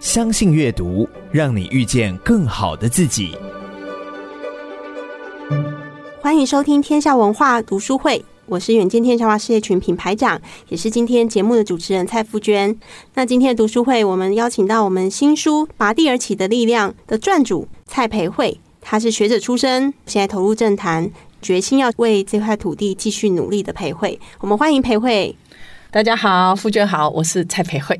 相信阅读，让你遇见更好的自己。欢迎收听天下文化读书会，我是远见天下文化事业群品牌长，也是今天节目的主持人蔡富娟。那今天的读书会，我们邀请到我们新书《拔地而起的力量》的撰主蔡培慧，他是学者出身，现在投入政坛，决心要为这块土地继续努力的培慧。我们欢迎培慧。大家好，傅娟好，我是蔡培慧。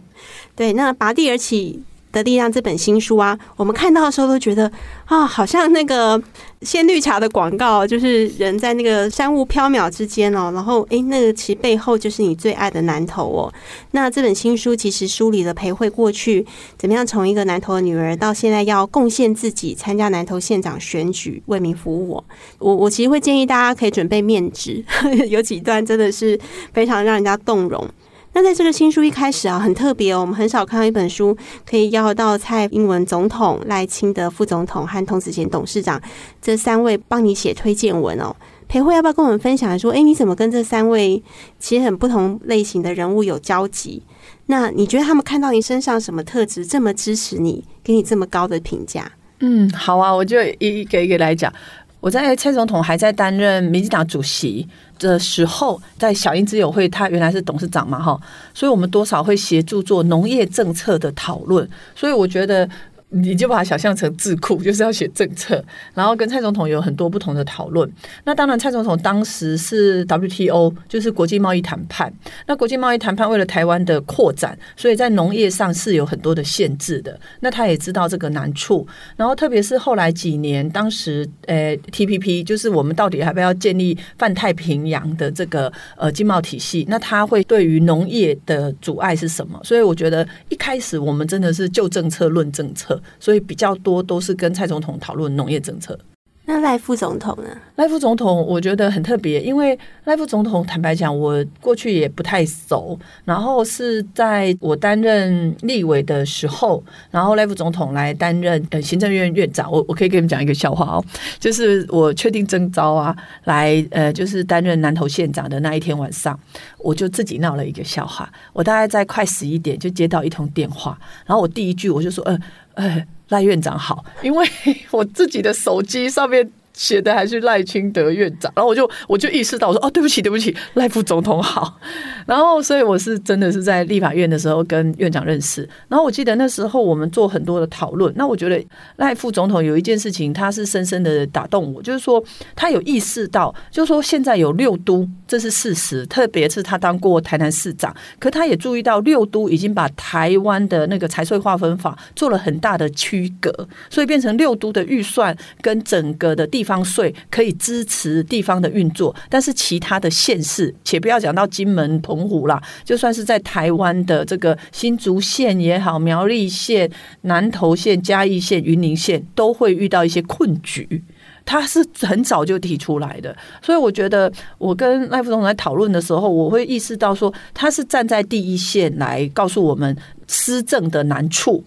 对，那拔地而起的力量这本新书啊，我们看到的时候都觉得啊，好像那个鲜绿茶的广告，就是人在那个山雾飘渺之间哦，然后诶，那个其背后就是你最爱的南头哦。那这本新书其实梳理了裴慧过去怎么样从一个南头的女儿，到现在要贡献自己参加南头县长选举，为民服务。我我其实会建议大家可以准备面纸，有几段真的是非常让人家动容。那在这个新书一开始啊，很特别哦，我们很少看到一本书可以邀到蔡英文总统、赖清德副总统和童子贤董事长这三位帮你写推荐文哦。培慧要不要跟我们分享说，哎，你怎么跟这三位其实很不同类型的人物有交集？那你觉得他们看到你身上什么特质，这么支持你，给你这么高的评价？嗯，好啊，我就一一个一个来讲。我在蔡总统还在担任民进党主席的时候，在小英资友会，他原来是董事长嘛，哈，所以我们多少会协助做农业政策的讨论，所以我觉得。你就把它想象成智库，就是要写政策，然后跟蔡总统有很多不同的讨论。那当然，蔡总统当时是 WTO，就是国际贸易谈判。那国际贸易谈判为了台湾的扩展，所以在农业上是有很多的限制的。那他也知道这个难处。然后特别是后来几年，当时呃 TPP，就是我们到底要不要建立泛太平洋的这个呃经贸体系？那他会对于农业的阻碍是什么？所以我觉得一开始我们真的是就政策论政策。所以比较多都是跟蔡总统讨论农业政策。那赖副总统呢？赖副总统我觉得很特别，因为赖副总统坦白讲，我过去也不太熟。然后是在我担任立委的时候，然后赖副总统来担任呃行政院院长。我我可以给你们讲一个笑话哦，就是我确定征召啊，来呃就是担任南投县长的那一天晚上，我就自己闹了一个笑话。我大概在快十一点就接到一通电话，然后我第一句我就说呃。哎，赖院长好，因为 我自己的手机上面。写的还是赖清德院长，然后我就我就意识到，我说哦，对不起，对不起，赖副总统好。然后，所以我是真的是在立法院的时候跟院长认识。然后我记得那时候我们做很多的讨论。那我觉得赖副总统有一件事情，他是深深的打动我，就是说他有意识到，就是说现在有六都，这是事实。特别是他当过台南市长，可他也注意到六都已经把台湾的那个财税划分法做了很大的区隔，所以变成六都的预算跟整个的地方。税可以支持地方的运作，但是其他的县市，且不要讲到金门、澎湖啦，就算是在台湾的这个新竹县也好、苗栗县、南投县、嘉义县、云林县，都会遇到一些困局。他是很早就提出来的，所以我觉得我跟赖副总在讨论的时候，我会意识到说，他是站在第一线来告诉我们施政的难处。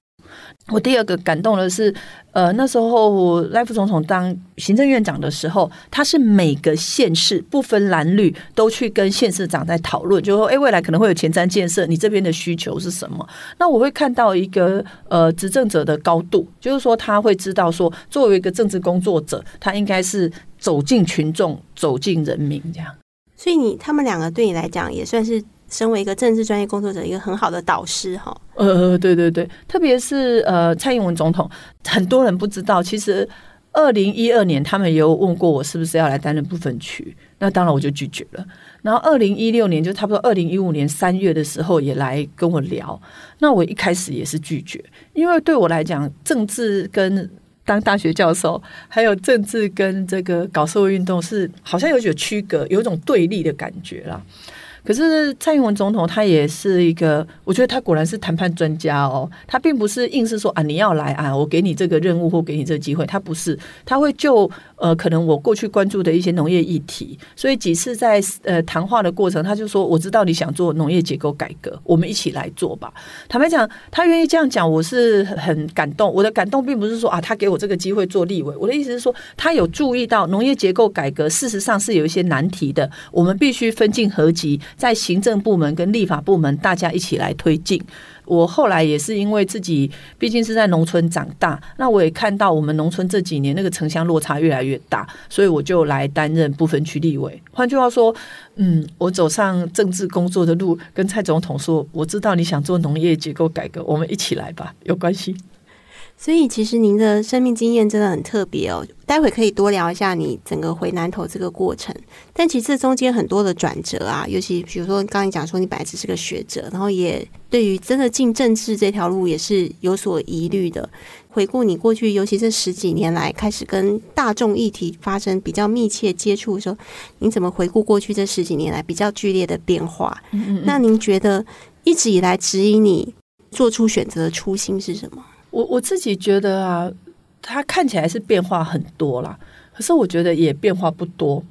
我第二个感动的是，呃，那时候赖副总统当行政院长的时候，他是每个县市不分蓝绿都去跟县市长在讨论，就说，哎，未来可能会有前瞻建设，你这边的需求是什么？那我会看到一个呃执政者的高度，就是说他会知道说，作为一个政治工作者，他应该是走进群众，走进人民这样。所以你他们两个对你来讲也算是。身为一个政治专业工作者，一个很好的导师哈。呃，对对对，特别是呃，蔡英文总统，很多人不知道，其实二零一二年他们也有问过我是不是要来担任不分区，那当然我就拒绝了。然后二零一六年就差不多二零一五年三月的时候也来跟我聊，那我一开始也是拒绝，因为对我来讲，政治跟当大学教授，还有政治跟这个搞社会运动是好像有一种区隔，有一种对立的感觉啦。可是蔡英文总统他也是一个，我觉得他果然是谈判专家哦。他并不是硬是说啊，你要来啊，我给你这个任务或给你这个机会，他不是，他会就呃可能我过去关注的一些农业议题，所以几次在呃谈话的过程，他就说我知道你想做农业结构改革，我们一起来做吧。坦白讲，他愿意这样讲，我是很感动。我的感动并不是说啊，他给我这个机会做立委，我的意思是说，他有注意到农业结构改革事实上是有一些难题的，我们必须分进合击。在行政部门跟立法部门，大家一起来推进。我后来也是因为自己毕竟是在农村长大，那我也看到我们农村这几年那个城乡落差越来越大，所以我就来担任不分区立委。换句话说，嗯，我走上政治工作的路，跟蔡总统说，我知道你想做农业结构改革，我们一起来吧，有关系。所以，其实您的生命经验真的很特别哦。待会可以多聊一下你整个回南投这个过程。但其实这中间很多的转折啊，尤其比如说刚刚你讲说你本来只是个学者，然后也对于真的进政治这条路也是有所疑虑的。回顾你过去，尤其这十几年来开始跟大众议题发生比较密切接触的时候，您怎么回顾过去这十几年来比较剧烈的变化？嗯嗯嗯。那您觉得一直以来指引你做出选择的初心是什么？我我自己觉得啊，它看起来是变化很多啦，可是我觉得也变化不多。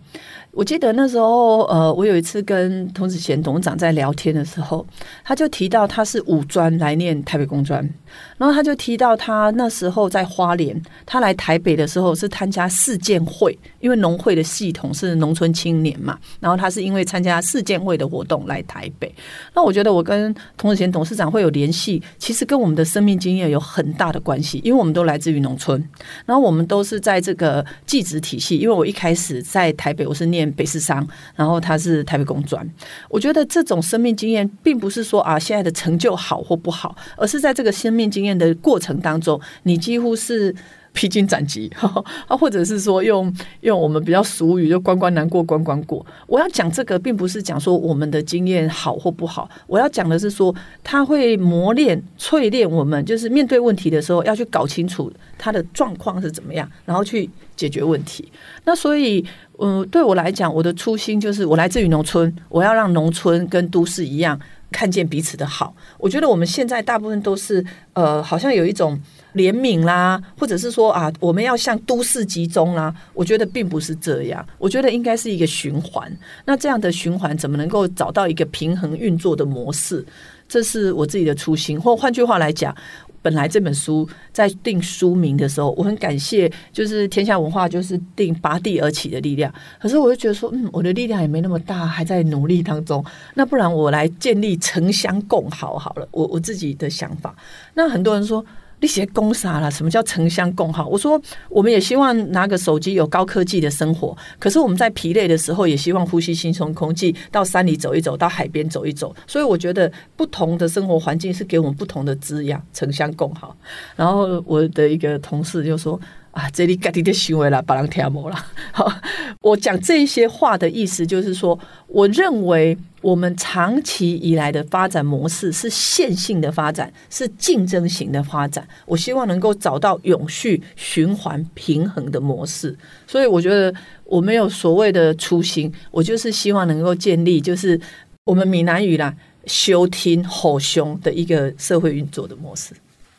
我记得那时候，呃，我有一次跟童子贤董事长在聊天的时候，他就提到他是五专来念台北工专。然后他就提到，他那时候在花莲，他来台北的时候是参加世建会，因为农会的系统是农村青年嘛。然后他是因为参加世建会的活动来台北。那我觉得我跟童子贤董事长会有联系，其实跟我们的生命经验有很大的关系，因为我们都来自于农村，然后我们都是在这个技职体系。因为我一开始在台北，我是念北市商，然后他是台北工专。我觉得这种生命经验，并不是说啊现在的成就好或不好，而是在这个生命经验的过程当中，你几乎是披荆斩棘，啊，或者是说用用我们比较俗语，就关关难过关关过。我要讲这个，并不是讲说我们的经验好或不好，我要讲的是说，它会磨练、淬炼我们，就是面对问题的时候，要去搞清楚它的状况是怎么样，然后去解决问题。那所以，嗯，对我来讲，我的初心就是，我来自于农村，我要让农村跟都市一样。看见彼此的好，我觉得我们现在大部分都是呃，好像有一种怜悯啦，或者是说啊，我们要向都市集中啦。我觉得并不是这样，我觉得应该是一个循环。那这样的循环怎么能够找到一个平衡运作的模式？这是我自己的初心，或换句话来讲。本来这本书在定书名的时候，我很感谢，就是天下文化就是定拔地而起的力量。可是我就觉得说，嗯，我的力量也没那么大，还在努力当中。那不然我来建立城乡共好好了，我我自己的想法。那很多人说。你写公啥啦？什么叫城乡共好？我说，我们也希望拿个手机有高科技的生活，可是我们在疲累的时候，也希望呼吸新鲜空气，到山里走一走，到海边走一走。所以我觉得，不同的生活环境是给我们不同的滋养，城乡共好。然后我的一个同事就说。啊，这里该地的行为了，把人听没了。好，我讲这一些话的意思就是说，我认为我们长期以来的发展模式是线性的发展，是竞争型的发展。我希望能够找到永续、循环、平衡的模式。所以，我觉得我没有所谓的初心，我就是希望能够建立，就是我们闽南语啦，修听吼凶的一个社会运作的模式。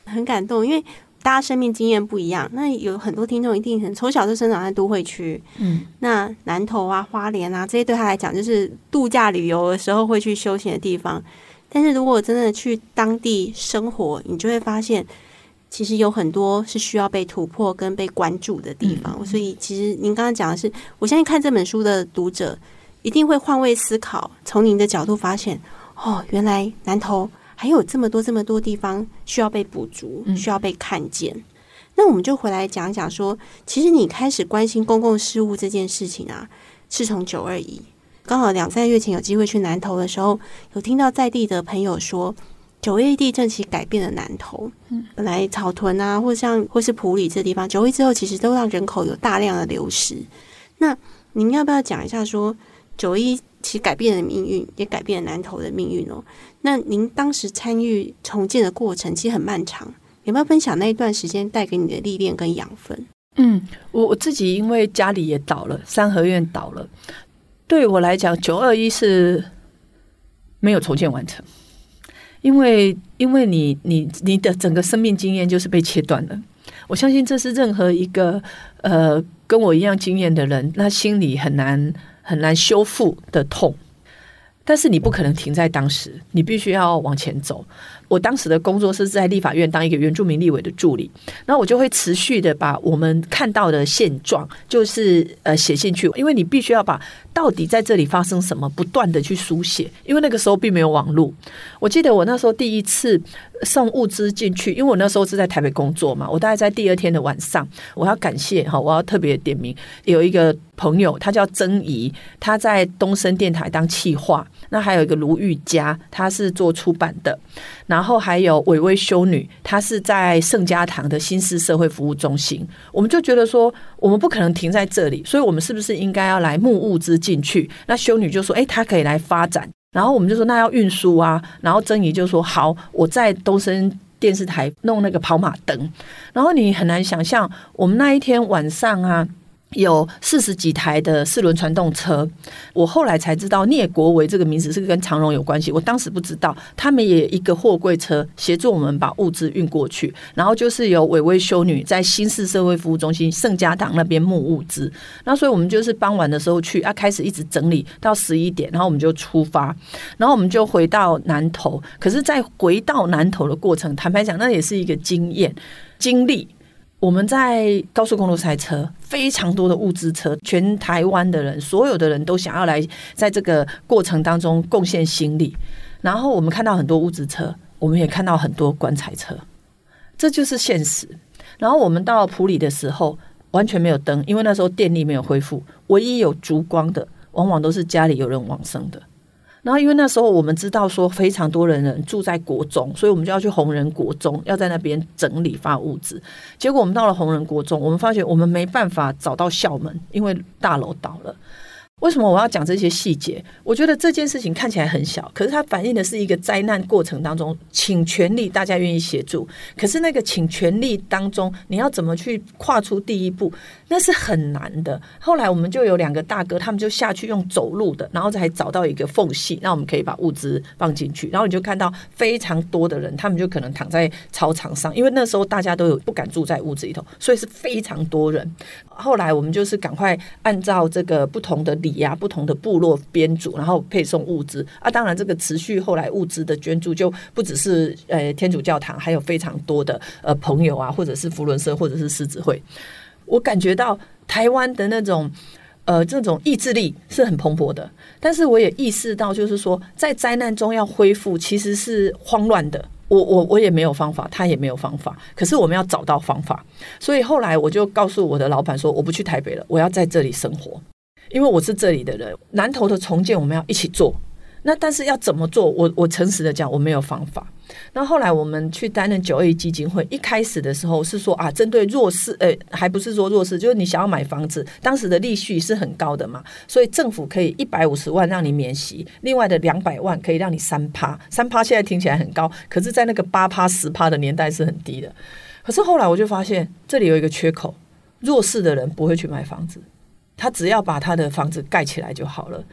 很感动，因为。大家生命经验不一样，那有很多听众一定很从小就生长在都会区，嗯，那南投啊、花莲啊这些对他来讲就是度假旅游的时候会去休闲的地方。但是如果真的去当地生活，你就会发现，其实有很多是需要被突破跟被关注的地方。嗯，所以，其实您刚刚讲的是，我相信看这本书的读者一定会换位思考，从您的角度发现，哦，原来南投。还有这么多这么多地方需要被补足，需要被看见。嗯、那我们就回来讲讲说，其实你开始关心公共事务这件事情啊，是从九二一。刚好两三个月前有机会去南投的时候，有听到在地的朋友说，九二一地震其实改变了南投。嗯，本来草屯啊，或像或是埔里这地方，九二一之后其实都让人口有大量的流失。那您要不要讲一下说，九一其实改变了命运，也改变了南投的命运哦？那您当时参与重建的过程其实很漫长，有没有分享那一段时间带给你的历练跟养分？嗯，我我自己因为家里也倒了，三合院倒了，对我来讲，九二一是没有重建完成，因为因为你你你的整个生命经验就是被切断了。我相信这是任何一个呃跟我一样经验的人，那心里很难很难修复的痛。但是你不可能停在当时，你必须要往前走。我当时的工作是在立法院当一个原住民立委的助理，然后我就会持续的把我们看到的现状，就是呃写进去，因为你必须要把到底在这里发生什么，不断的去书写，因为那个时候并没有网络。我记得我那时候第一次送物资进去，因为我那时候是在台北工作嘛，我大概在第二天的晚上，我要感谢哈，我要特别点名，有一个朋友，他叫曾怡，他在东森电台当企划，那还有一个卢玉佳，他是做出版的，然后还有伟威修女，她是在圣家堂的新式社会服务中心，我们就觉得说，我们不可能停在这里，所以我们是不是应该要来募物资进去？那修女就说，哎，她可以来发展。然后我们就说那要运输啊，然后曾怡就说好，我在东森电视台弄那个跑马灯，然后你很难想象，我们那一天晚上啊。有四十几台的四轮传动车，我后来才知道聂国维这个名字是跟长荣有关系，我当时不知道。他们也一个货柜车协助我们把物资运过去，然后就是有伟威修女在新市社会服务中心圣家堂那边募物资，那所以我们就是傍晚的时候去啊，开始一直整理到十一点，然后我们就出发，然后我们就回到南投。可是，在回到南投的过程，坦白讲，那也是一个经验经历。我们在高速公路塞车，非常多的物资车，全台湾的人，所有的人都想要来，在这个过程当中贡献心力。然后我们看到很多物资车，我们也看到很多棺材车，这就是现实。然后我们到埔里的时候，完全没有灯，因为那时候电力没有恢复，唯一有烛光的，往往都是家里有人往生的。然后，因为那时候我们知道说非常多的人住在国中，所以我们就要去弘仁国中，要在那边整理发物资。结果我们到了弘仁国中，我们发现我们没办法找到校门，因为大楼倒了。为什么我要讲这些细节？我觉得这件事情看起来很小，可是它反映的是一个灾难过程当中请全力，大家愿意协助。可是那个请全力当中，你要怎么去跨出第一步，那是很难的。后来我们就有两个大哥，他们就下去用走路的，然后才找到一个缝隙，那我们可以把物资放进去。然后你就看到非常多的人，他们就可能躺在操场上，因为那时候大家都有不敢住在屋子里头，所以是非常多人。后来我们就是赶快按照这个不同的理。抵押，不同的部落编组，然后配送物资啊。当然，这个持续后来物资的捐助就不只是呃天主教堂，还有非常多的呃朋友啊，或者是扶轮社，或者是狮子会。我感觉到台湾的那种呃这种意志力是很蓬勃的，但是我也意识到，就是说在灾难中要恢复其实是慌乱的。我我我也没有方法，他也没有方法，可是我们要找到方法。所以后来我就告诉我的老板说，我不去台北了，我要在这里生活。因为我是这里的人，南投的重建我们要一起做。那但是要怎么做？我我诚实的讲，我没有方法。那后来我们去担任九二一基金会，一开始的时候是说啊，针对弱势，呃，还不是说弱势，就是你想要买房子，当时的利息是很高的嘛，所以政府可以一百五十万让你免息，另外的两百万可以让你三趴，三趴现在听起来很高，可是在那个八趴十趴的年代是很低的。可是后来我就发现这里有一个缺口，弱势的人不会去买房子。他只要把他的房子盖起来就好了。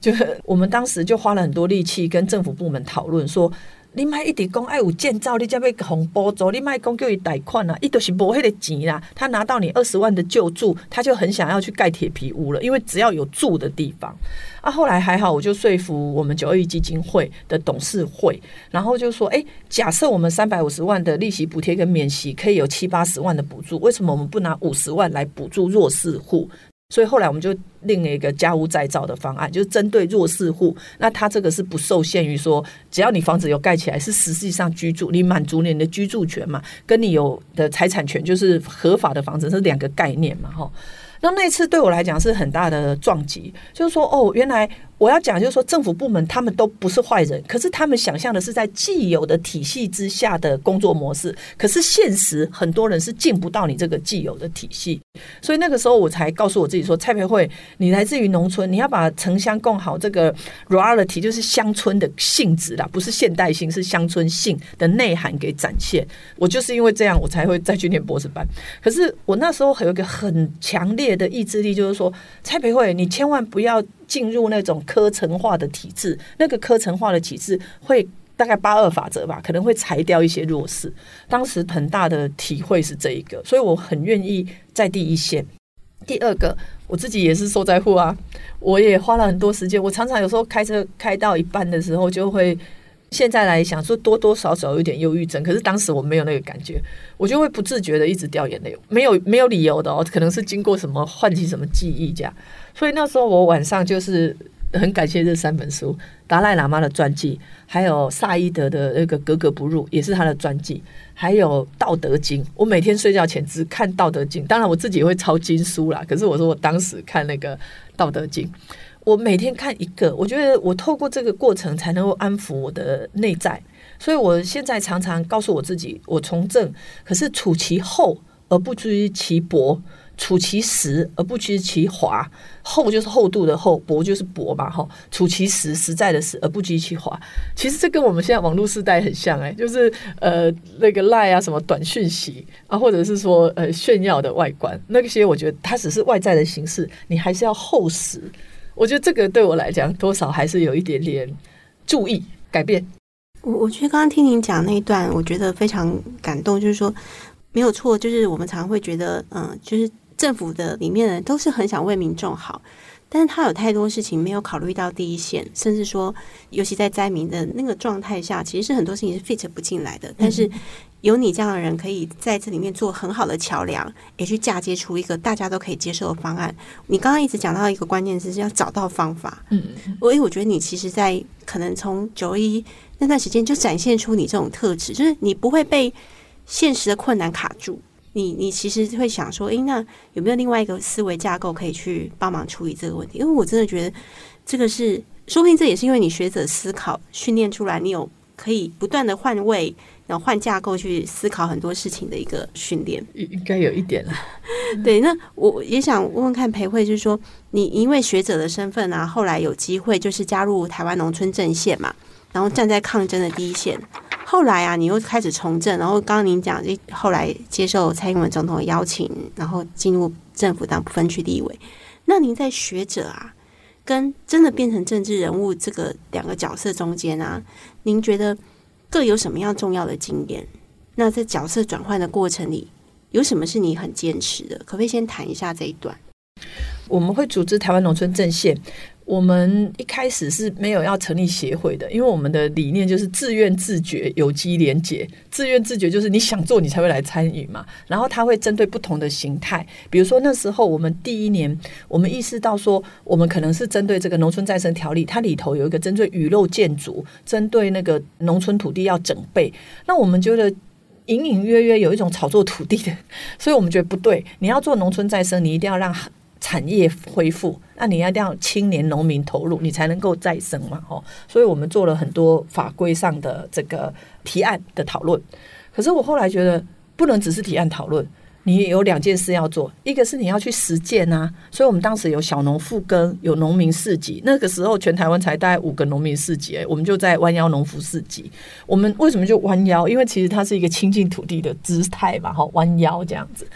就是我们当时就花了很多力气跟政府部门讨论说，你卖一直讲爱有建造，你才要红包走，你卖讲叫伊贷款啊，伊都是无迄个钱啦。他拿到你二十万的救助，他就很想要去盖铁皮屋了，因为只要有住的地方。啊，后来还好，我就说服我们九二一基金会的董事会，然后就说，哎，假设我们三百五十万的利息补贴跟免息可以有七八十万的补助，为什么我们不拿五十万来补助弱势户？所以后来我们就另一个家屋再造的方案，就是针对弱势户。那他这个是不受限于说，只要你房子有盖起来，是实际上居住，你满足你的居住权嘛，跟你有的财产权就是合法的房子是两个概念嘛，哈。那那次对我来讲是很大的撞击，就是说，哦，原来。我要讲，就是说，政府部门他们都不是坏人，可是他们想象的是在既有的体系之下的工作模式，可是现实很多人是进不到你这个既有的体系，所以那个时候我才告诉我自己说，蔡培慧，你来自于农村，你要把城乡共好这个 reality，就是乡村的性质啦，不是现代性，是乡村性的内涵给展现。我就是因为这样，我才会再去念博士班。可是我那时候还有一个很强烈的意志力，就是说，蔡培慧，你千万不要。进入那种科层化的体制，那个科层化的体制会大概八二法则吧，可能会裁掉一些弱势。当时很大的体会是这一个，所以我很愿意在第一线。第二个，我自己也是受灾户啊，我也花了很多时间。我常常有时候开车开到一半的时候，就会现在来想说多多少少有点忧郁症，可是当时我没有那个感觉，我就会不自觉的一直掉眼泪，没有没有理由的哦，可能是经过什么唤起什么记忆这样，所以那时候我晚上就是。很感谢这三本书：达赖喇嘛的传记，还有萨伊德的那个《格格不入》，也是他的传记，还有《道德经》。我每天睡觉前只看《道德经》，当然我自己也会抄经书啦。可是我说我当时看那个《道德经》，我每天看一个，我觉得我透过这个过程才能够安抚我的内在。所以我现在常常告诉我自己：我从政，可是处其厚而不居其薄。处其实而不居其华，厚就是厚度的厚，薄就是薄嘛，哈。处其实，实在的实而不居其华。其实这跟我们现在网络时代很像，哎，就是呃那个赖啊，什么短讯息啊，或者是说呃炫耀的外观，那些我觉得它只是外在的形式，你还是要厚实。我觉得这个对我来讲，多少还是有一点点注意改变。我我觉得刚刚听您讲那一段，我觉得非常感动，就是说没有错，就是我们常常会觉得，嗯，就是。政府的里面人都是很想为民众好，但是他有太多事情没有考虑到第一线，甚至说，尤其在灾民的那个状态下，其实是很多事情是 fit 不进来的。但是有你这样的人，可以在这里面做很好的桥梁，也去嫁接出一个大家都可以接受的方案。你刚刚一直讲到一个关键词，是要找到方法。嗯，所以我觉得你其实，在可能从九一那段时间就展现出你这种特质，就是你不会被现实的困难卡住。你你其实会想说，诶，那有没有另外一个思维架构可以去帮忙处理这个问题？因为我真的觉得这个是，说不定这也是因为你学者思考训练出来，你有可以不断的换位，然后换架构去思考很多事情的一个训练。应该有一点了。对，那我也想问问看裴慧，就是说，你因为学者的身份啊，后来有机会就是加入台湾农村阵线嘛，然后站在抗争的第一线。后来啊，你又开始从政，然后刚刚您讲，后来接受蔡英文总统的邀请，然后进入政府当分区立委。那您在学者啊，跟真的变成政治人物这个两个角色中间啊，您觉得各有什么样重要的经验？那在角色转换的过程里，有什么是你很坚持的？可不可以先谈一下这一段？我们会组织台湾农村阵线。我们一开始是没有要成立协会的，因为我们的理念就是自愿自觉、有机连结。自愿自觉就是你想做，你才会来参与嘛。然后它会针对不同的形态，比如说那时候我们第一年，我们意识到说，我们可能是针对这个农村再生条例，它里头有一个针对雨漏建筑，针对那个农村土地要整备。那我们觉得隐隐约约有一种炒作土地的，所以我们觉得不对。你要做农村再生，你一定要让。产业恢复，那你一定要青年农民投入，你才能够再生嘛，吼！所以我们做了很多法规上的这个提案的讨论。可是我后来觉得，不能只是提案讨论，你有两件事要做，一个是你要去实践啊。所以我们当时有小农复耕，有农民市集。那个时候全台湾才大概五个农民市集，我们就在弯腰农夫市集。我们为什么就弯腰？因为其实它是一个亲近土地的姿态嘛，吼，弯腰这样子。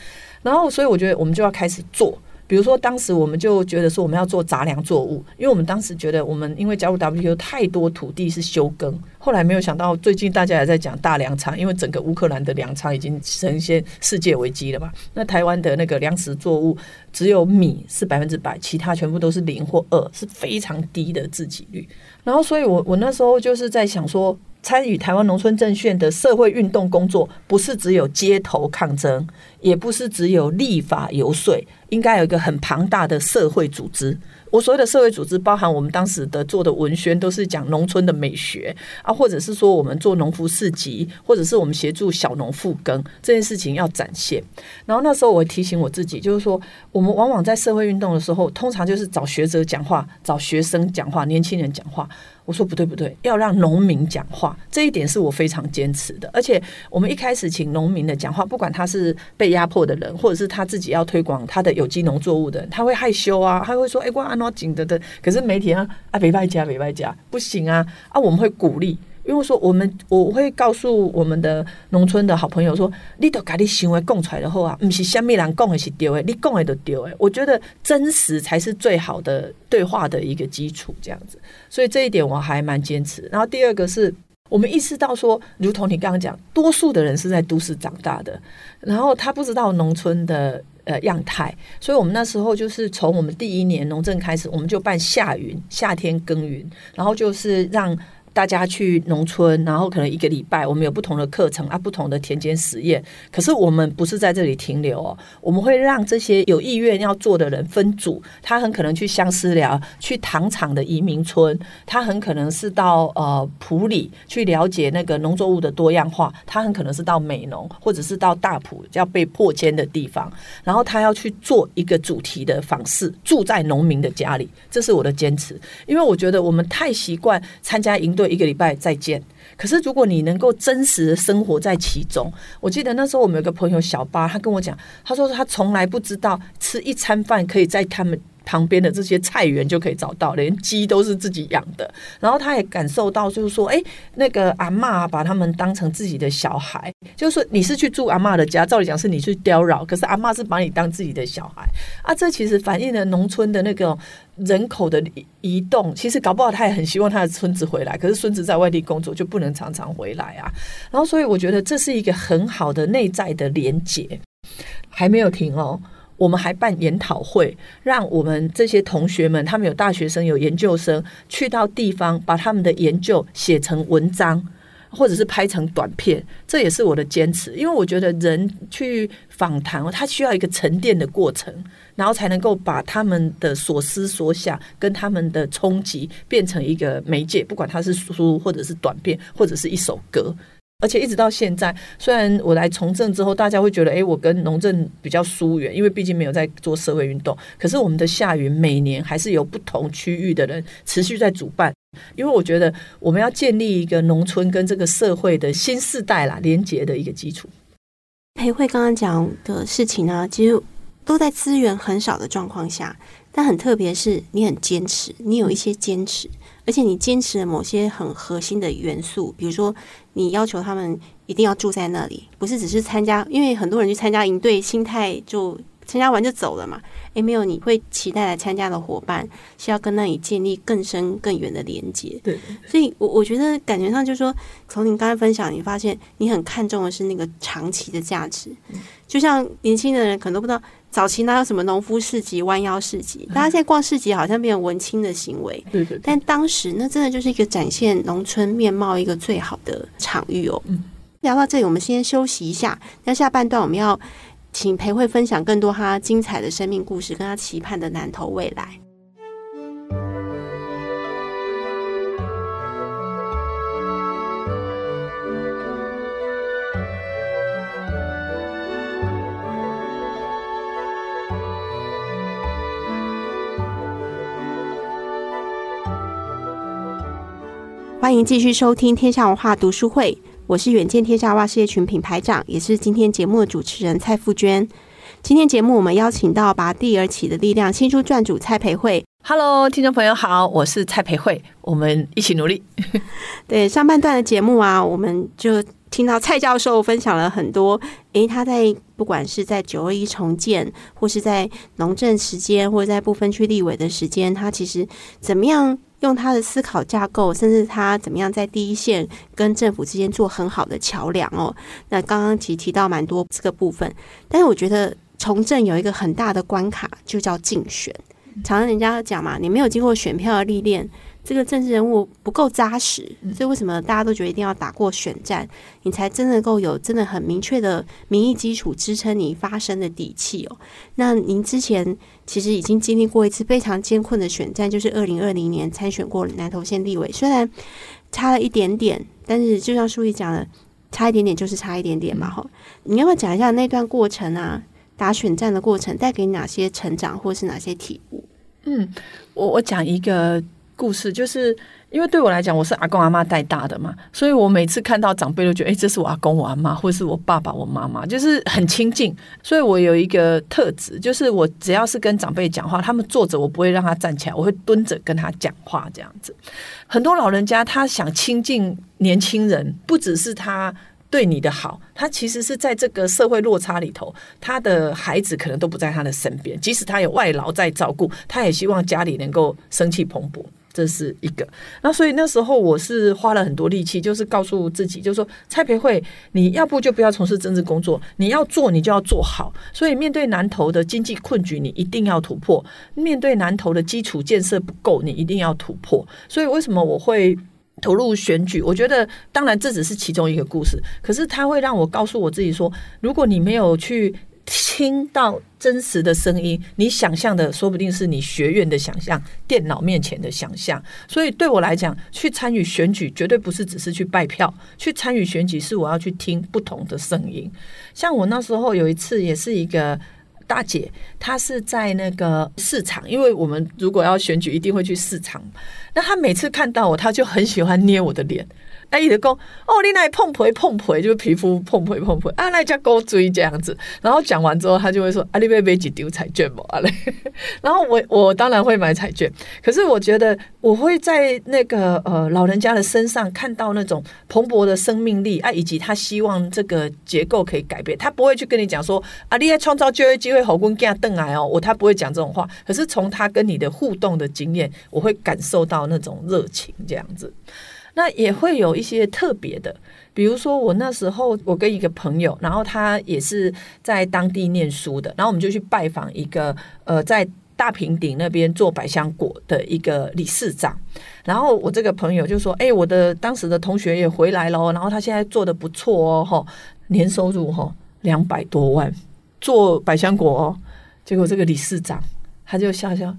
然后，所以我觉得我们就要开始做。比如说，当时我们就觉得说我们要做杂粮作物，因为我们当时觉得我们因为加入 WTO 太多土地是休耕，后来没有想到最近大家也在讲大粮仓，因为整个乌克兰的粮仓已经呈现世界危机了嘛。那台湾的那个粮食作物只有米是百分之百，其他全部都是零或二，是非常低的自给率。然后，所以我我那时候就是在想说。参与台湾农村阵线的社会运动工作，不是只有街头抗争，也不是只有立法游说，应该有一个很庞大的社会组织。我所谓的社会组织，包含我们当时的做的文宣，都是讲农村的美学啊，或者是说我们做农夫市集，或者是我们协助小农复耕这件事情要展现。然后那时候我提醒我自己，就是说，我们往往在社会运动的时候，通常就是找学者讲话，找学生讲话，年轻人讲话。我说不对不对，要让农民讲话，这一点是我非常坚持的。而且我们一开始请农民的讲话，不管他是被压迫的人，或者是他自己要推广他的有机农作物的人，他会害羞啊，他会说：“哎，我安诺紧的的。”可是媒体啊啊，别卖家别卖家，不行啊啊！我们会鼓励。因为说我们我会告诉我们的农村的好朋友说，你都把你行为供出来的话啊，不是虾米人讲的是对的，你讲的都对的。我觉得真实才是最好的对话的一个基础，这样子。所以这一点我还蛮坚持。然后第二个是我们意识到说，如同你刚刚讲，多数的人是在都市长大的，然后他不知道农村的呃样态，所以我们那时候就是从我们第一年农政开始，我们就办夏耘夏天耕耘，然后就是让。大家去农村，然后可能一个礼拜，我们有不同的课程啊，不同的田间实验。可是我们不是在这里停留哦，我们会让这些有意愿要做的人分组，他很可能去相思寮，去糖厂的移民村，他很可能是到呃埔里去了解那个农作物的多样化，他很可能是到美浓，或者是到大埔要被迫迁的地方，然后他要去做一个主题的访视，住在农民的家里，这是我的坚持，因为我觉得我们太习惯参加营队。一个礼拜再见。可是如果你能够真实的生活在其中，我记得那时候我们有个朋友小八，他跟我讲，他说他从来不知道吃一餐饭可以在他们。旁边的这些菜园就可以找到，连鸡都是自己养的。然后他也感受到，就是说，哎，那个阿嬷把他们当成自己的小孩，就是说你是去住阿嬷的家，照理讲是你去叨扰，可是阿嬷是把你当自己的小孩啊。这其实反映了农村的那个人口的移动。其实搞不好他也很希望他的孙子回来，可是孙子在外地工作就不能常常回来啊。然后所以我觉得这是一个很好的内在的连结，还没有停哦。我们还办研讨会，让我们这些同学们，他们有大学生，有研究生，去到地方把他们的研究写成文章，或者是拍成短片。这也是我的坚持，因为我觉得人去访谈，他需要一个沉淀的过程，然后才能够把他们的所思所想跟他们的冲击变成一个媒介，不管它是书，或者是短片，或者是一首歌。而且一直到现在，虽然我来从政之后，大家会觉得，哎，我跟农政比较疏远，因为毕竟没有在做社会运动。可是我们的夏云每年还是有不同区域的人持续在主办，因为我觉得我们要建立一个农村跟这个社会的新世代啦连接的一个基础。培慧刚刚讲的事情呢，其实都在资源很少的状况下，但很特别是你很坚持，你有一些坚持。而且你坚持了某些很核心的元素，比如说你要求他们一定要住在那里，不是只是参加，因为很多人去参加营队，心态就参加完就走了嘛。诶，没有，你会期待来参加的伙伴是要跟那里建立更深更远的连接。对，所以我我觉得感觉上就是说，从你刚才分享，你发现你很看重的是那个长期的价值。就像年轻的人可能都不知道。早期哪有什么农夫市集、弯腰市集？大家现在逛市集好像变成文青的行为。对对。但当时那真的就是一个展现农村面貌一个最好的场域哦。嗯。聊到这里，我们先休息一下。那下半段我们要请裴慧分享更多他精彩的生命故事，跟他期盼的南投未来。欢迎继续收听《天下文化读书会》，我是远见天下文化事业群品牌长，也是今天节目的主持人蔡富娟。今天节目我们邀请到《拔地而起的力量》新书撰主蔡培慧。Hello，听众朋友好，我是蔡培慧，我们一起努力。对，上半段的节目啊，我们就听到蔡教授分享了很多。诶，他在不管是在九二一重建，或是在农政时间，或者在不分区立委的时间，他其实怎么样？用他的思考架构，甚至他怎么样在第一线跟政府之间做很好的桥梁哦。那刚刚其实提到蛮多这个部分，但是我觉得从政有一个很大的关卡，就叫竞选。常常人家讲嘛，你没有经过选票的历练。这个政治人物不够扎实，所以为什么大家都觉得一定要打过选战，你才真的够有真的很明确的民意基础支撑你发声的底气哦？那您之前其实已经经历过一次非常艰困的选战，就是二零二零年参选过南投县立委，虽然差了一点点，但是就像书里讲的，差一点点就是差一点点嘛。哈，你要不要讲一下那段过程啊？打选战的过程带给你哪些成长，或是哪些体悟？嗯，我我讲一个。故事就是因为对我来讲，我是阿公阿妈带大的嘛，所以我每次看到长辈都觉得，哎，这是我阿公我阿妈，或是我爸爸我妈妈，就是很亲近。所以我有一个特质，就是我只要是跟长辈讲话，他们坐着，我不会让他站起来，我会蹲着跟他讲话，这样子。很多老人家他想亲近年轻人，不只是他对你的好，他其实是在这个社会落差里头，他的孩子可能都不在他的身边，即使他有外劳在照顾，他也希望家里能够生气蓬勃。这是一个，那所以那时候我是花了很多力气，就是告诉自己，就是说蔡培慧，你要不就不要从事政治工作，你要做你就要做好。所以面对南投的经济困局，你一定要突破；面对南投的基础建设不够，你一定要突破。所以为什么我会投入选举，我觉得当然这只是其中一个故事，可是它会让我告诉我自己说，如果你没有去听到真实的声音，你想象的说不定是你学院的想象，电脑面前的想象。所以对我来讲，去参与选举绝对不是只是去拜票，去参与选举是我要去听不同的声音。像我那时候有一次也是一个。大姐，她是在那个市场，因为我们如果要选举，一定会去市场。那她每次看到我，她就很喜欢捏我的脸。哎，伊就讲哦，你来碰皮碰皮，就是皮肤碰皮碰皮啊，来加勾追这样子。然后讲完之后，他就会说：“啊，你要买几丢彩券不？”啊嘞。然后我我当然会买彩券，可是我觉得我会在那个呃老人家的身上看到那种蓬勃的生命力啊，以及他希望这个结构可以改变。他不会去跟你讲说：“啊，你要创造就业机会，好工给他邓来哦。”我他不会讲这种话。可是从他跟你的互动的经验，我会感受到那种热情这样子。那也会有一些特别的，比如说我那时候我跟一个朋友，然后他也是在当地念书的，然后我们就去拜访一个呃在大平顶那边做百香果的一个理事长，然后我这个朋友就说：“哎，我的当时的同学也回来了，然后他现在做得不错哦，吼，年收入吼两百多万，做百香果哦。”结果这个理事长他就笑笑。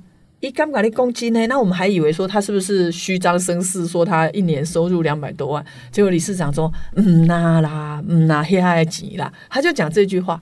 一刚把你攻击呢，那我们还以为说他是不是虚张声势，说他一年收入两百多万，结果理事长说嗯那啦，嗯那黑还急啦，他就讲这句话。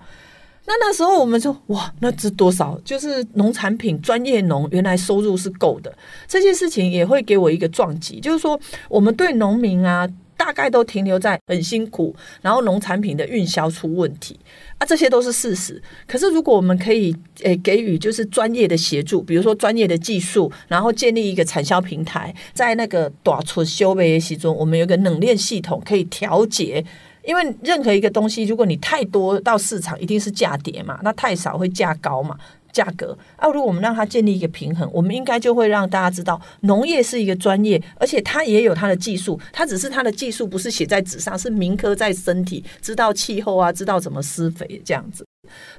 那那时候我们说哇，那值多少？就是农产品专业农原来收入是够的，这件事情也会给我一个撞击，就是说我们对农民啊。大概都停留在很辛苦，然后农产品的运销出问题啊，这些都是事实。可是如果我们可以诶给予就是专业的协助，比如说专业的技术，然后建立一个产销平台，在那个短促修备的中，我们有个冷链系统可以调节。因为任何一个东西，如果你太多到市场，一定是价跌嘛；那太少会价高嘛。价格啊，如果我们让它建立一个平衡，我们应该就会让大家知道，农业是一个专业，而且它也有它的技术，它只是它的技术不是写在纸上，是铭刻在身体，知道气候啊，知道怎么施肥这样子。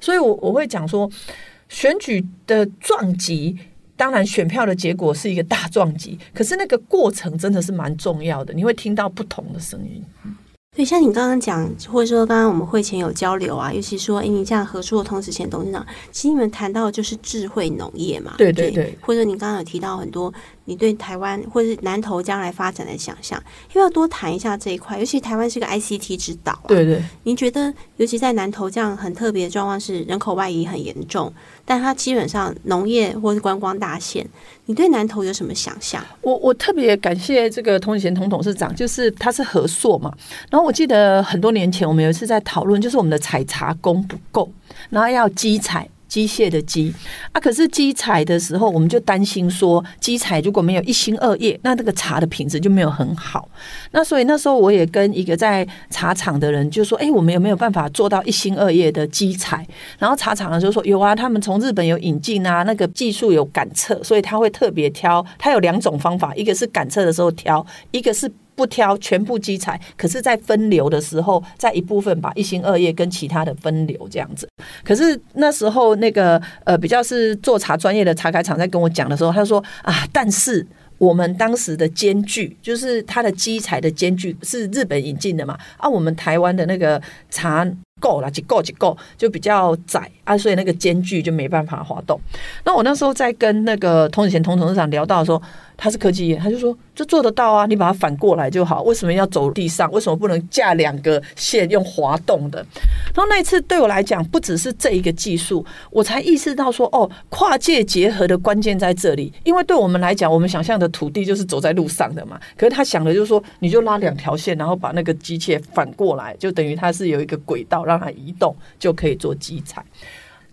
所以我，我我会讲说，选举的撞击，当然选票的结果是一个大撞击，可是那个过程真的是蛮重要的，你会听到不同的声音。对，像你刚刚讲，或者说刚刚我们会前有交流啊，尤其说，哎，你像合作的同时前董事长，其实你们谈到的就是智慧农业嘛，对对对，或者你刚刚有提到很多。你对台湾或者是南投将来发展的想象，要不要多谈一下这一块？尤其台湾是个 ICT 之岛，啊，对对。您觉得，尤其在南投这样很特别的状况是人口外移很严重，但它基本上农业或是观光大县，你对南投有什么想象？我我特别感谢这个童子贤童董事长，就是他是合作嘛。然后我记得很多年前我们有一次在讨论，就是我们的采茶工不够，然后要机采。机械的机啊，可是机采的时候，我们就担心说，机采如果没有一心二叶，那这个茶的品质就没有很好。那所以那时候我也跟一个在茶厂的人就说，哎，我们有没有办法做到一心二叶的机采？然后茶厂的就说有啊，他们从日本有引进啊，那个技术有感测，所以他会特别挑。他有两种方法，一个是感测的时候挑，一个是。不挑全部机采，可是，在分流的时候，在一部分把一心二叶跟其他的分流这样子。可是那时候，那个呃，比较是做茶专业的茶开厂在跟我讲的时候，他说啊，但是我们当时的间距，就是它的机采的间距是日本引进的嘛，啊，我们台湾的那个茶够了，就够就够，就比较窄啊，所以那个间距就没办法滑动。那我那时候在跟那个童子贤童董事长聊到说。他是科技业，他就说这做得到啊，你把它反过来就好。为什么要走地上？为什么不能架两个线用滑动的？然后那一次对我来讲，不只是这一个技术，我才意识到说，哦，跨界结合的关键在这里。因为对我们来讲，我们想象的土地就是走在路上的嘛。可是他想的就是说，你就拉两条线，然后把那个机械反过来，就等于它是有一个轨道让它移动，就可以做机采。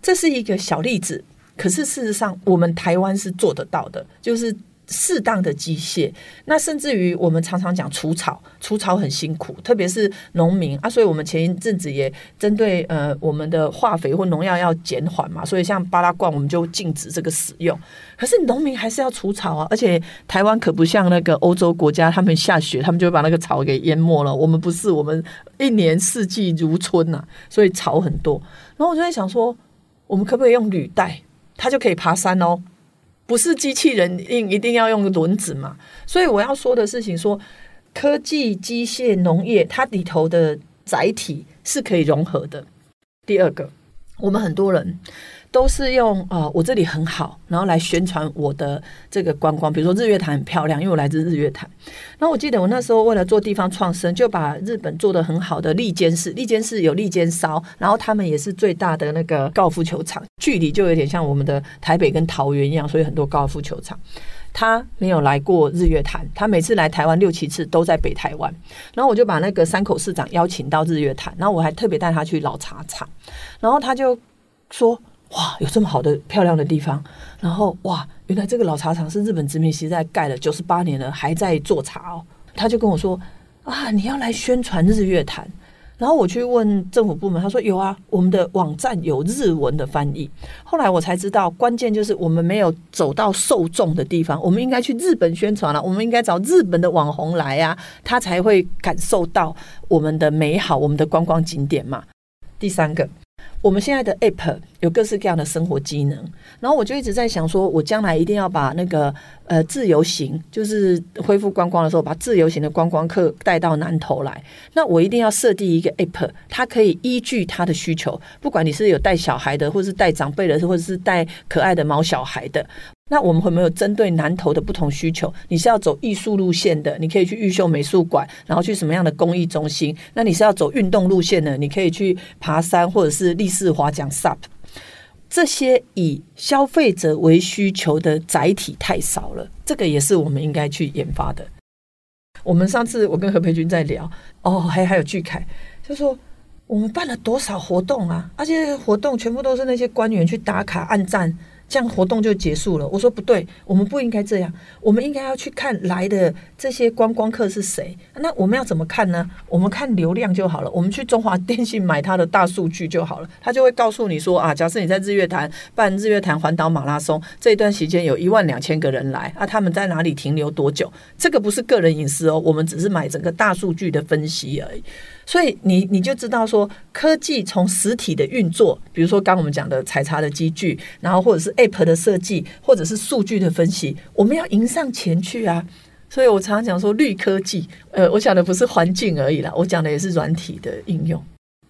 这是一个小例子，可是事实上我们台湾是做得到的，就是。适当的机械，那甚至于我们常常讲除草，除草很辛苦，特别是农民啊，所以我们前一阵子也针对呃我们的化肥或农药要减缓嘛，所以像巴拉罐我们就禁止这个使用。可是农民还是要除草啊，而且台湾可不像那个欧洲国家，他们下雪他们就会把那个草给淹没了，我们不是，我们一年四季如春呐、所以草很多。然后我就在想说，我们可不可以用履带，它就可以爬山哦。不是机器人硬一定要用轮子嘛？所以我要说的事情说，科技、机械、农业，它里头的载体是可以融合的。第二个，我们很多人。都是用、呃，我这里很好，然后来宣传我的这个观光。比如说日月潭很漂亮，因为我来自日月潭。然后我记得我那时候为了做地方创生，就把日本做得很好的利间市，利间市有利间烧，然后他们也是最大的那个高尔夫球场，距离就有点像我们的台北跟桃园一样，所以很多高尔夫球场。他没有来过日月潭，他每次来台湾六七次都在北台湾。然后我就把那个山口市长邀请到日月潭，然后我还特别带他去老茶厂，然后他就说。哇，有这么好的漂亮的地方，然后哇，原来这个老茶厂是日本殖民时代盖了九十八年了，还在做茶哦。他就跟我说啊，你要来宣传日月潭，然后我去问政府部门，他说有啊，我们的网站有日文的翻译。后来我才知道，关键就是我们没有走到受众的地方，我们应该去日本宣传了，我们应该找日本的网红来啊，他才会感受到我们的美好，我们的观光景点嘛。第三个。我们现在的 App 有各式各样的生活机能，然后我就一直在想说，我将来一定要把那个呃自由行，就是恢复观光的时候，把自由行的观光客带到南投来。那我一定要设定一个 App，它可以依据他的需求，不管你是有带小孩的，或是带长辈的，或者是带可爱的毛小孩的。那我们会没有针对南投的不同需求？你是要走艺术路线的，你可以去玉秀美术馆，然后去什么样的公益中心？那你是要走运动路线的，你可以去爬山或者是立式滑桨 SUP。这些以消费者为需求的载体太少了，这个也是我们应该去研发的。我们上次我跟何培军在聊，哦，还还有巨凯，就说我们办了多少活动啊？而且活动全部都是那些官员去打卡按赞。这样活动就结束了。我说不对，我们不应该这样。我们应该要去看来的这些观光客是谁。那我们要怎么看呢？我们看流量就好了。我们去中华电信买它的大数据就好了。它就会告诉你说啊，假设你在日月潭办日月潭环岛马拉松，这一段时间有一万两千个人来啊，他们在哪里停留多久？这个不是个人隐私哦，我们只是买整个大数据的分析而已。所以你你就知道说，科技从实体的运作，比如说刚我们讲的采茶的机具，然后或者是 App 的设计，或者是数据的分析，我们要迎上前去啊！所以我常常讲说绿科技，呃，我讲的不是环境而已啦，我讲的也是软体的应用。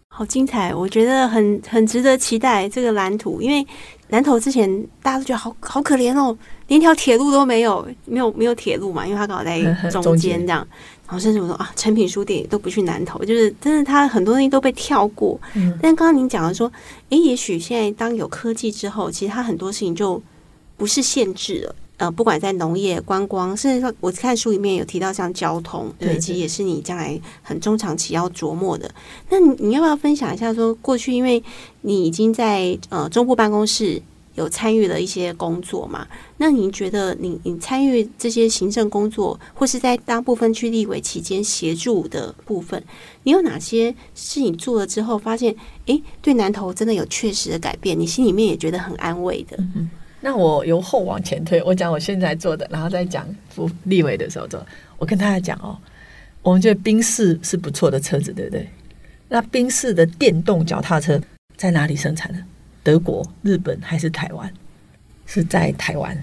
好精彩，我觉得很很值得期待这个蓝图，因为南投之前大家都觉得好好可怜哦，连条铁路都没有，没有没有铁路嘛，因为它刚好在中间 这样。然后甚至我说啊，成品书店都不去南投，就是真的，它很多东西都被跳过。嗯，但刚刚您讲的说，诶，也许现在当有科技之后，其实它很多事情就不是限制了。呃，不管在农业、观光，甚至说我看书里面有提到像交通，对，其实也是你将来很中长期要琢磨的。那你你要不要分享一下说，说过去因为你已经在呃中部办公室。有参与了一些工作嘛？那您觉得你你参与这些行政工作，或是在大部分区立委期间协助的部分，你有哪些是你做了之后发现，哎，对南投真的有确实的改变？你心里面也觉得很安慰的。嗯，那我由后往前推，我讲我现在做的，然后再讲副立委的时候做。我跟大家讲哦，我们觉得宾士是不错的车子，对不对？那宾士的电动脚踏车在哪里生产的？德国、日本还是台湾？是在台湾，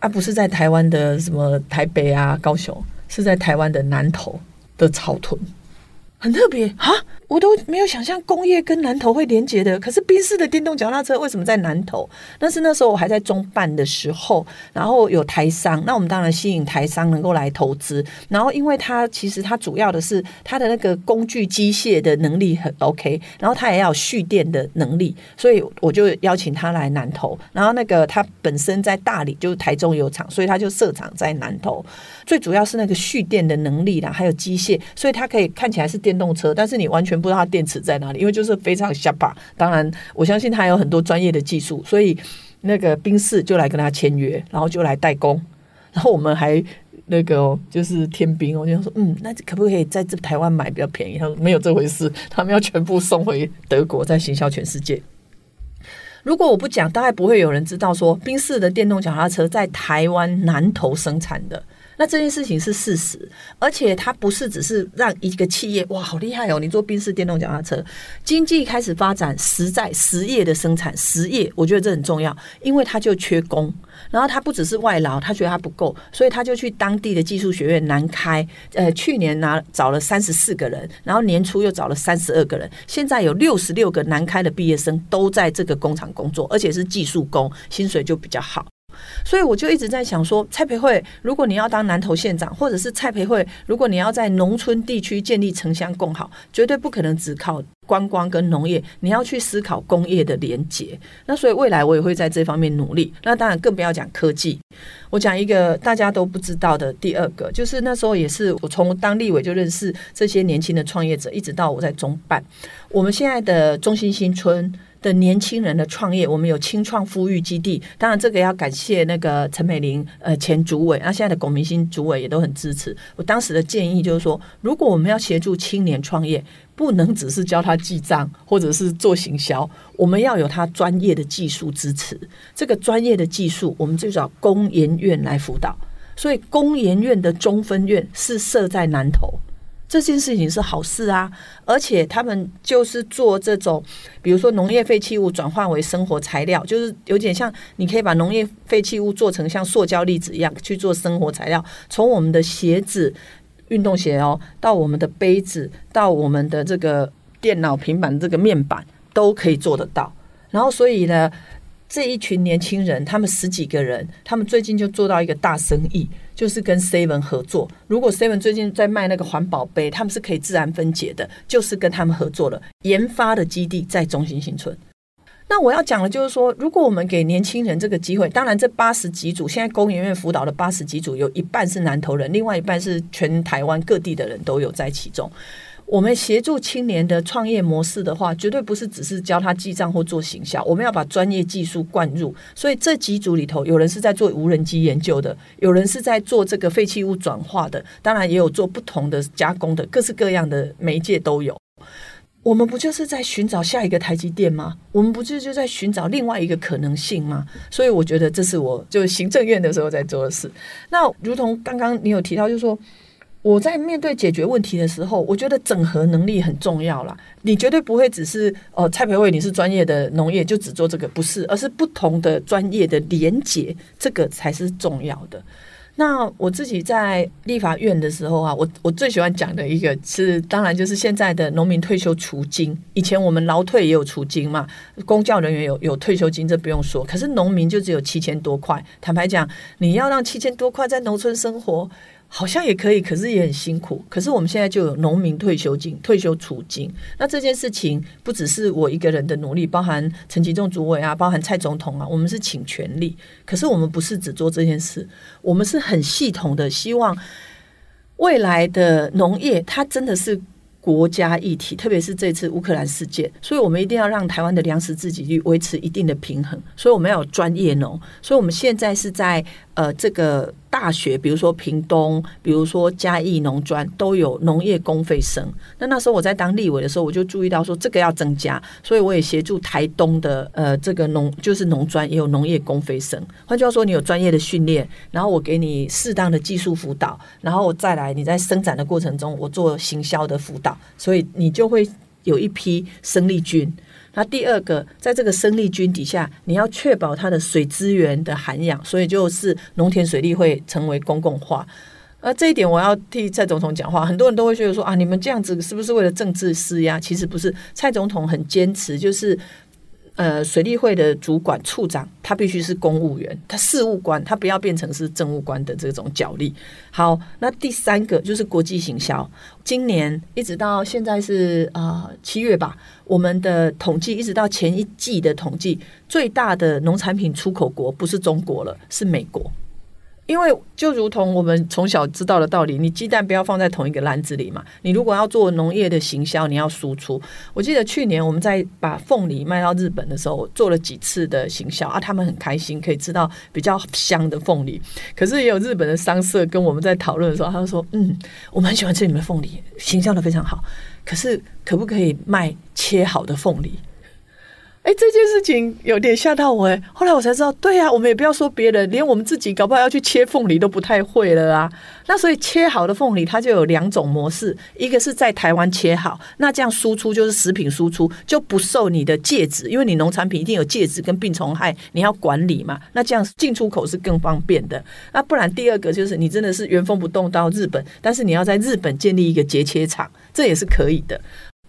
而、啊、不是在台湾的什么台北啊、高雄，是在台湾的南投的草屯。很特别啊，我都没有想象工业跟南投会连接的。可是宾士的电动脚踏车为什么在南投？那是那时候我还在中办的时候，然后有台商，那我们当然吸引台商能够来投资。然后因为它其实它主要的是它的那个工具机械的能力很 OK，然后它也要蓄电的能力，所以我就邀请他来南投。然后那个他本身在大理，就是台中有厂，所以他就设厂在南投。最主要是那个蓄电的能力啦，还有机械，所以它可以看起来是电动车，但是你完全不知道它电池在哪里，因为就是非常瞎把。当然，我相信它有很多专业的技术，所以那个宾士就来跟他签约，然后就来代工。然后我们还那个就是天兵，我就说，嗯，那可不可以在这台湾买比较便宜？他说没有这回事，他们要全部送回德国，再行销全世界。如果我不讲，大概不会有人知道说宾士的电动脚踏车在台湾南投生产的。那这件事情是事实，而且它不是只是让一个企业哇好厉害哦，你做宾士电动脚踏车，经济开始发展，实在实业的生产，实业我觉得这很重要，因为它就缺工，然后它不只是外劳，他觉得他不够，所以他就去当地的技术学院南开，呃，去年拿找了三十四个人，然后年初又找了三十二个人，现在有六十六个南开的毕业生都在这个工厂工作，而且是技术工，薪水就比较好。所以我就一直在想说，蔡培慧，如果你要当南投县长，或者是蔡培慧，如果你要在农村地区建立城乡共好，绝对不可能只靠观光跟农业，你要去思考工业的连结。那所以未来我也会在这方面努力。那当然更不要讲科技。我讲一个大家都不知道的第二个，就是那时候也是我从当立委就认识这些年轻的创业者，一直到我在中办，我们现在的中心新村。的年轻人的创业，我们有青创孵育基地。当然，这个要感谢那个陈美玲呃前主委，那现在的龚明鑫主委也都很支持。我当时的建议就是说，如果我们要协助青年创业，不能只是教他记账或者是做行销，我们要有他专业的技术支持。这个专业的技术，我们就找工研院来辅导。所以，工研院的中分院是设在南投。这件事情是好事啊，而且他们就是做这种，比如说农业废弃物转换为生活材料，就是有点像你可以把农业废弃物做成像塑胶粒子一样去做生活材料，从我们的鞋子、运动鞋哦，到我们的杯子，到我们的这个电脑、平板这个面板都可以做得到。然后，所以呢，这一群年轻人，他们十几个人，他们最近就做到一个大生意。就是跟 Seven 合作，如果 Seven 最近在卖那个环保杯，他们是可以自然分解的，就是跟他们合作了。研发的基地在中兴新村。那我要讲的就是说，如果我们给年轻人这个机会，当然这八十几组现在工研院辅导的八十几组，有一半是南投人，另外一半是全台湾各地的人都有在其中。我们协助青年的创业模式的话，绝对不是只是教他记账或做行销，我们要把专业技术灌入。所以这几组里头，有人是在做无人机研究的，有人是在做这个废弃物转化的，当然也有做不同的加工的，各式各样的媒介都有。我们不就是在寻找下一个台积电吗？我们不就就在寻找另外一个可能性吗？所以我觉得这是我就行政院的时候在做的事。那如同刚刚你有提到，就是说。我在面对解决问题的时候，我觉得整合能力很重要啦。你绝对不会只是哦，蔡培慧，你是专业的农业，就只做这个，不是，而是不同的专业的连结，这个才是重要的。那我自己在立法院的时候啊，我我最喜欢讲的一个是，当然就是现在的农民退休储金。以前我们劳退也有储金嘛，公教人员有有退休金，这不用说。可是农民就只有七千多块。坦白讲，你要让七千多块在农村生活。好像也可以，可是也很辛苦。可是我们现在就有农民退休金、退休储金。那这件事情不只是我一个人的努力，包含陈吉仲主委啊，包含蔡总统啊，我们是请全力。可是我们不是只做这件事，我们是很系统的，希望未来的农业它真的是国家议题，特别是这次乌克兰事件，所以我们一定要让台湾的粮食自给率维持一定的平衡。所以我们要有专业农，所以我们现在是在呃这个。大学，比如说屏东，比如说嘉义农专，都有农业公费生。那那时候我在当立委的时候，我就注意到说这个要增加，所以我也协助台东的呃这个农就是农专也有农业公费生。换句话说，你有专业的训练，然后我给你适当的技术辅导，然后我再来你在生产的过程中，我做行销的辅导，所以你就会有一批生力军。那第二个，在这个生力军底下，你要确保它的水资源的涵养，所以就是农田水利会成为公共化。而这一点，我要替蔡总统讲话。很多人都会觉得说啊，你们这样子是不是为了政治施压？其实不是，蔡总统很坚持，就是。呃，水利会的主管处长，他必须是公务员，他事务官，他不要变成是政务官的这种角力。好，那第三个就是国际行销。今年一直到现在是啊七月吧，我们的统计一直到前一季的统计，最大的农产品出口国不是中国了，是美国。因为就如同我们从小知道的道理，你鸡蛋不要放在同一个篮子里嘛。你如果要做农业的行销，你要输出。我记得去年我们在把凤梨卖到日本的时候，做了几次的行销啊，他们很开心可以吃到比较香的凤梨。可是也有日本的商社跟我们在讨论的时候，他就说：“嗯，我们很喜欢吃你们的凤梨，行销的非常好。可是可不可以卖切好的凤梨？”哎，这件事情有点吓到我哎。后来我才知道，对、啊，我们也不要说别人，连我们自己搞不好要去切凤梨都不太会了啊。那所以切好的凤梨，它就有两种模式，一个是在台湾切好，那这样输出就是食品输出，就不受你的介质，因为你农产品一定有介质跟病虫害，你要管理嘛。那这样进出口是更方便的。那不然第二个就是你真的是原封不动到日本，但是你要在日本建立一个结切厂，这也是可以的。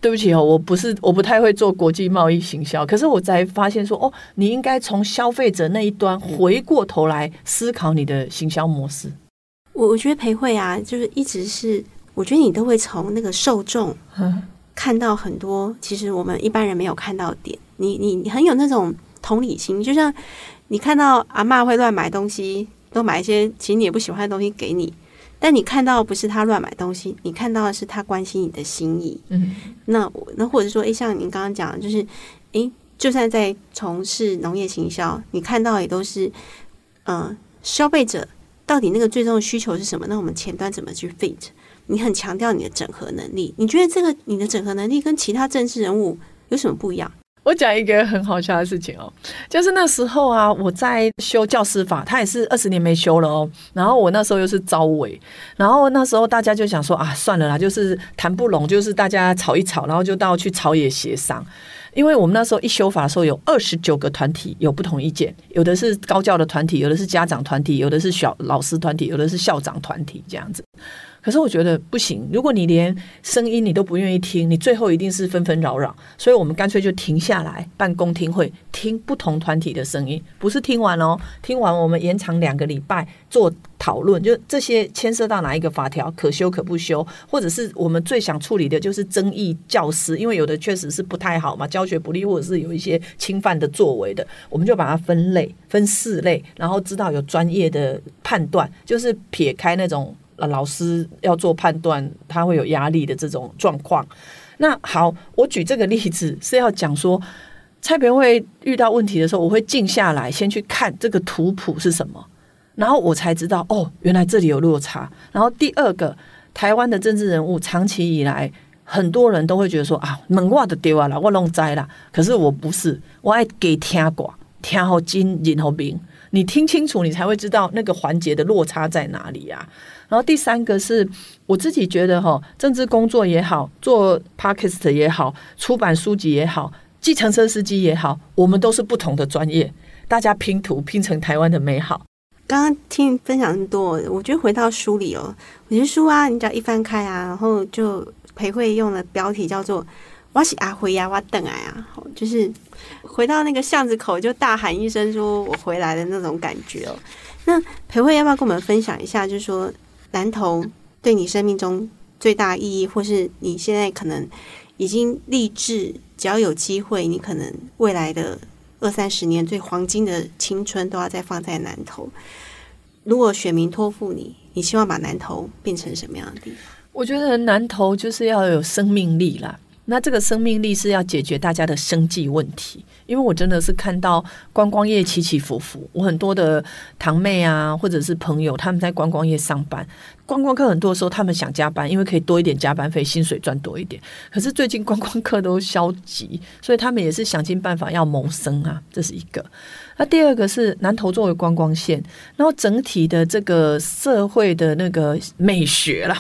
对不起哦，我不是，我不太会做国际贸易行销，可是我才发现说，哦，你应该从消费者那一端回过头来思考你的行销模式。我我觉得培慧啊，就是一直是，我觉得你都会从那个受众看到很多，其实我们一般人没有看到的点。你你你很有那种同理心，就像你看到阿嬷会乱买东西，都买一些其实你也不喜欢的东西给你。但你看到的不是他乱买东西，你看到的是他关心你的心意。嗯，那那或者说，诶，像您刚刚讲，就是，诶，就算在从事农业行销，你看到也都是，嗯、呃，消费者到底那个最终的需求是什么？那我们前端怎么去 fit？你很强调你的整合能力，你觉得这个你的整合能力跟其他政治人物有什么不一样？我讲一个很好笑的事情哦，就是那时候啊，我在修教师法，他也是二十年没修了哦。然后我那时候又是招委，然后那时候大家就想说啊，算了啦，就是谈不拢，就是大家吵一吵，然后就到去朝野协商。因为我们那时候一修法的时候，有二十九个团体有不同意见，有的是高教的团体，有的是家长团体，有的是小老师团体，有的是校长团体这样子。可是我觉得不行，如果你连声音你都不愿意听，你最后一定是纷纷扰扰。所以我们干脆就停下来办公听会，听不同团体的声音，不是听完哦，听完我们延长两个礼拜做讨论，就这些牵涉到哪一个法条可修可不修，或者是我们最想处理的就是争议教师，因为有的确实是不太好嘛，教学不利或者是有一些侵犯的作为的，我们就把它分类分四类，然后知道有专业的判断，就是撇开那种。老师要做判断，他会有压力的这种状况。那好，我举这个例子是要讲说，蔡培慧遇到问题的时候，我会静下来，先去看这个图谱是什么，然后我才知道哦，原来这里有落差。然后第二个，台湾的政治人物长期以来，很多人都会觉得说啊，门话都丢啊了，我弄栽了。可是我不是，我爱给听寡，听好精，然后明，你听清楚，你才会知道那个环节的落差在哪里呀、啊。然后第三个是我自己觉得哈，政治工作也好，做 Podcast 也好，出版书籍也好，计程车司机也好，我们都是不同的专业，大家拼图拼成台湾的美好。刚刚听分享那么多，我觉得回到书里哦，我觉得书啊，你只要一翻开啊，然后就培慧用的标题叫做“我是阿辉呀，我等来啊”，就是回到那个巷子口就大喊一声说我回来的那种感觉哦。那培慧要不要跟我们分享一下，就是说？南投对你生命中最大意义，或是你现在可能已经立志，只要有机会，你可能未来的二三十年最黄金的青春都要再放在南投。如果选民托付你，你希望把南投变成什么样的地方？我觉得南投就是要有生命力啦。那这个生命力是要解决大家的生计问题，因为我真的是看到观光业起起伏伏，我很多的堂妹啊，或者是朋友，他们在观光业上班，观光客很多时候他们想加班，因为可以多一点加班费，薪水赚多一点。可是最近观光客都消极，所以他们也是想尽办法要谋生啊，这是一个。那第二个是南投作为观光线，然后整体的这个社会的那个美学啦。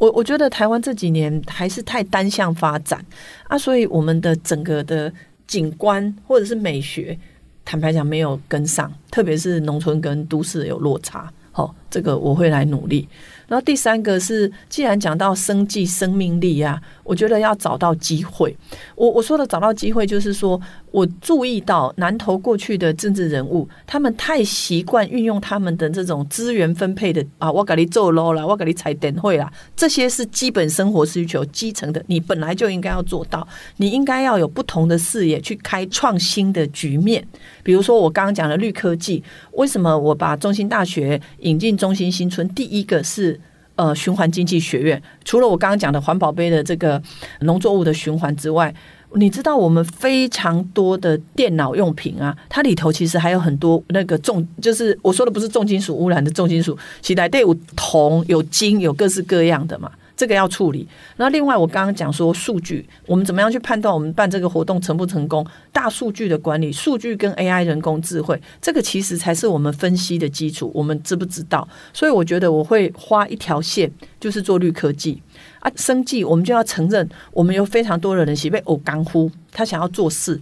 我我觉得台湾这几年还是太单向发展啊，所以我们的整个的景观或者是美学，坦白讲没有跟上，特别是农村跟都市有落差。好，这个我会来努力。然后第三个是，既然讲到生计、生命力啊，我觉得要找到机会。我我说的找到机会，就是说我注意到南投过去的政治人物，他们太习惯运用他们的这种资源分配的啊，我给你做喽了，我给你踩点会啦，这些是基本生活需求、基层的，你本来就应该要做到。你应该要有不同的视野去开创新的局面。比如说我刚刚讲的绿科技，为什么我把中兴大学引进中兴新村？第一个是。呃，循环经济学院除了我刚刚讲的环保杯的这个农作物的循环之外，你知道我们非常多的电脑用品啊，它里头其实还有很多那个重，就是我说的不是重金属污染的重金属，其实里头有铜、有金、有各式各样的嘛。这个要处理。那另外，我刚刚讲说数据，我们怎么样去判断我们办这个活动成不成功？大数据的管理，数据跟 AI 人工智慧，这个其实才是我们分析的基础。我们知不知道？所以我觉得我会花一条线，就是做绿科技啊，生计我们就要承认，我们有非常多的人是被偶干呼，他想要做事。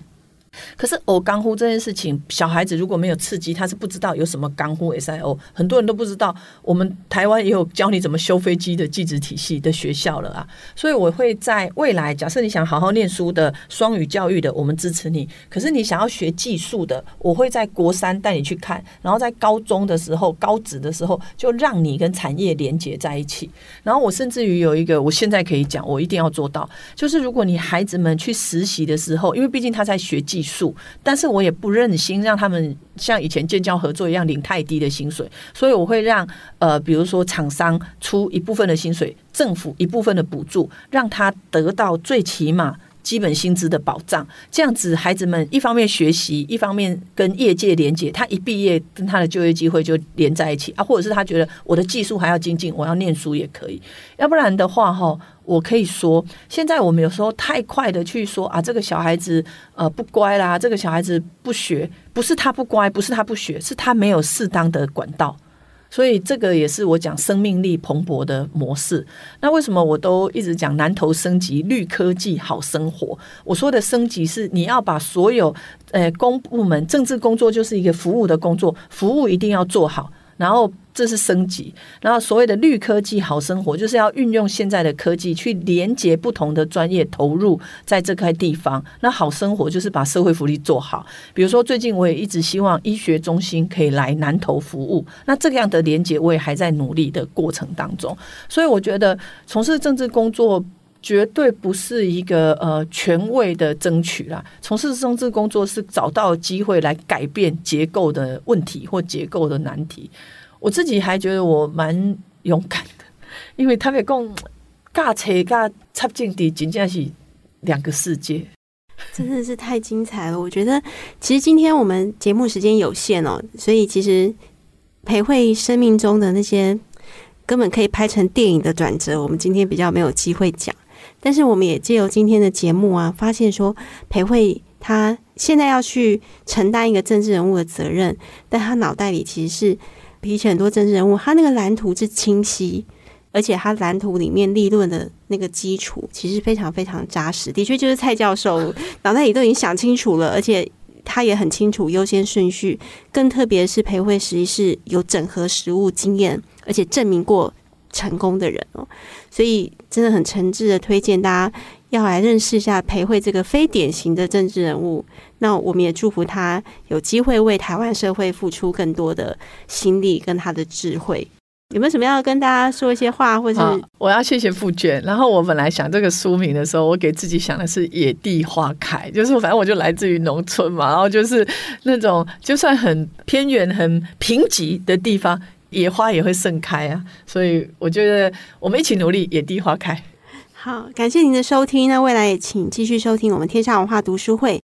可是偶刚呼这件事情，小孩子如果没有刺激，他是不知道有什么刚呼 S I O，很多人都不知道。我们台湾也有教你怎么修飞机的技职体系的学校了啊，所以我会在未来，假设你想好好念书的双语教育的，我们支持你。可是你想要学技术的，我会在国三带你去看，然后在高中的时候、高职的时候，就让你跟产业连接在一起。然后我甚至于有一个，我现在可以讲，我一定要做到，就是如果你孩子们去实习的时候，因为毕竟他在学技。术，但是我也不忍心让他们像以前建交合作一样领太低的薪水，所以我会让呃，比如说厂商出一部分的薪水，政府一部分的补助，让他得到最起码。基本薪资的保障，这样子孩子们一方面学习，一方面跟业界连接。他一毕业，跟他的就业机会就连在一起啊，或者是他觉得我的技术还要精进，我要念书也可以。要不然的话，哈，我可以说，现在我们有时候太快的去说啊，这个小孩子呃不乖啦，这个小孩子不学，不是他不乖，不是他不学，是他没有适当的管道。所以这个也是我讲生命力蓬勃的模式。那为什么我都一直讲南投升级绿科技好生活？我说的升级是你要把所有呃公部门政治工作就是一个服务的工作，服务一定要做好，然后。这是升级，然后所谓的绿科技好生活，就是要运用现在的科技去连接不同的专业投入在这块地方。那好生活就是把社会福利做好。比如说，最近我也一直希望医学中心可以来南投服务。那这样的连接，我也还在努力的过程当中。所以我觉得从事政治工作绝对不是一个呃权位的争取啦。从事政治工作是找到机会来改变结构的问题或结构的难题。我自己还觉得我蛮勇敢的，因为他们讲尬车尬插进的，仅仅是两个世界，真的是太精彩了。我觉得其实今天我们节目时间有限哦，所以其实培慧生命中的那些根本可以拍成电影的转折，我们今天比较没有机会讲。但是我们也借由今天的节目啊，发现说培慧他现在要去承担一个政治人物的责任，但他脑袋里其实是。比起很多政治人物，他那个蓝图是清晰，而且他蓝图里面立论的那个基础其实非常非常扎实。的确，就是蔡教授脑袋里都已经想清楚了，而且他也很清楚优先顺序。更特别是培慧实际是有整合实务经验，而且证明过成功的人哦，所以真的很诚挚的推荐大家要来认识一下培慧这个非典型的政治人物。那我们也祝福他有机会为台湾社会付出更多的心力跟他的智慧。有没有什么要跟大家说一些话，或者是我要谢谢傅娟。然后我本来想这个书名的时候，我给自己想的是“野地花开”，就是反正我就来自于农村嘛，然后就是那种就算很偏远、很贫瘠的地方，野花也会盛开啊。所以我觉得我们一起努力，野地花开。好，感谢您的收听。那未来也请继续收听我们天下文化读书会。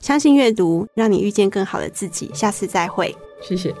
相信阅读，让你遇见更好的自己。下次再会，谢谢。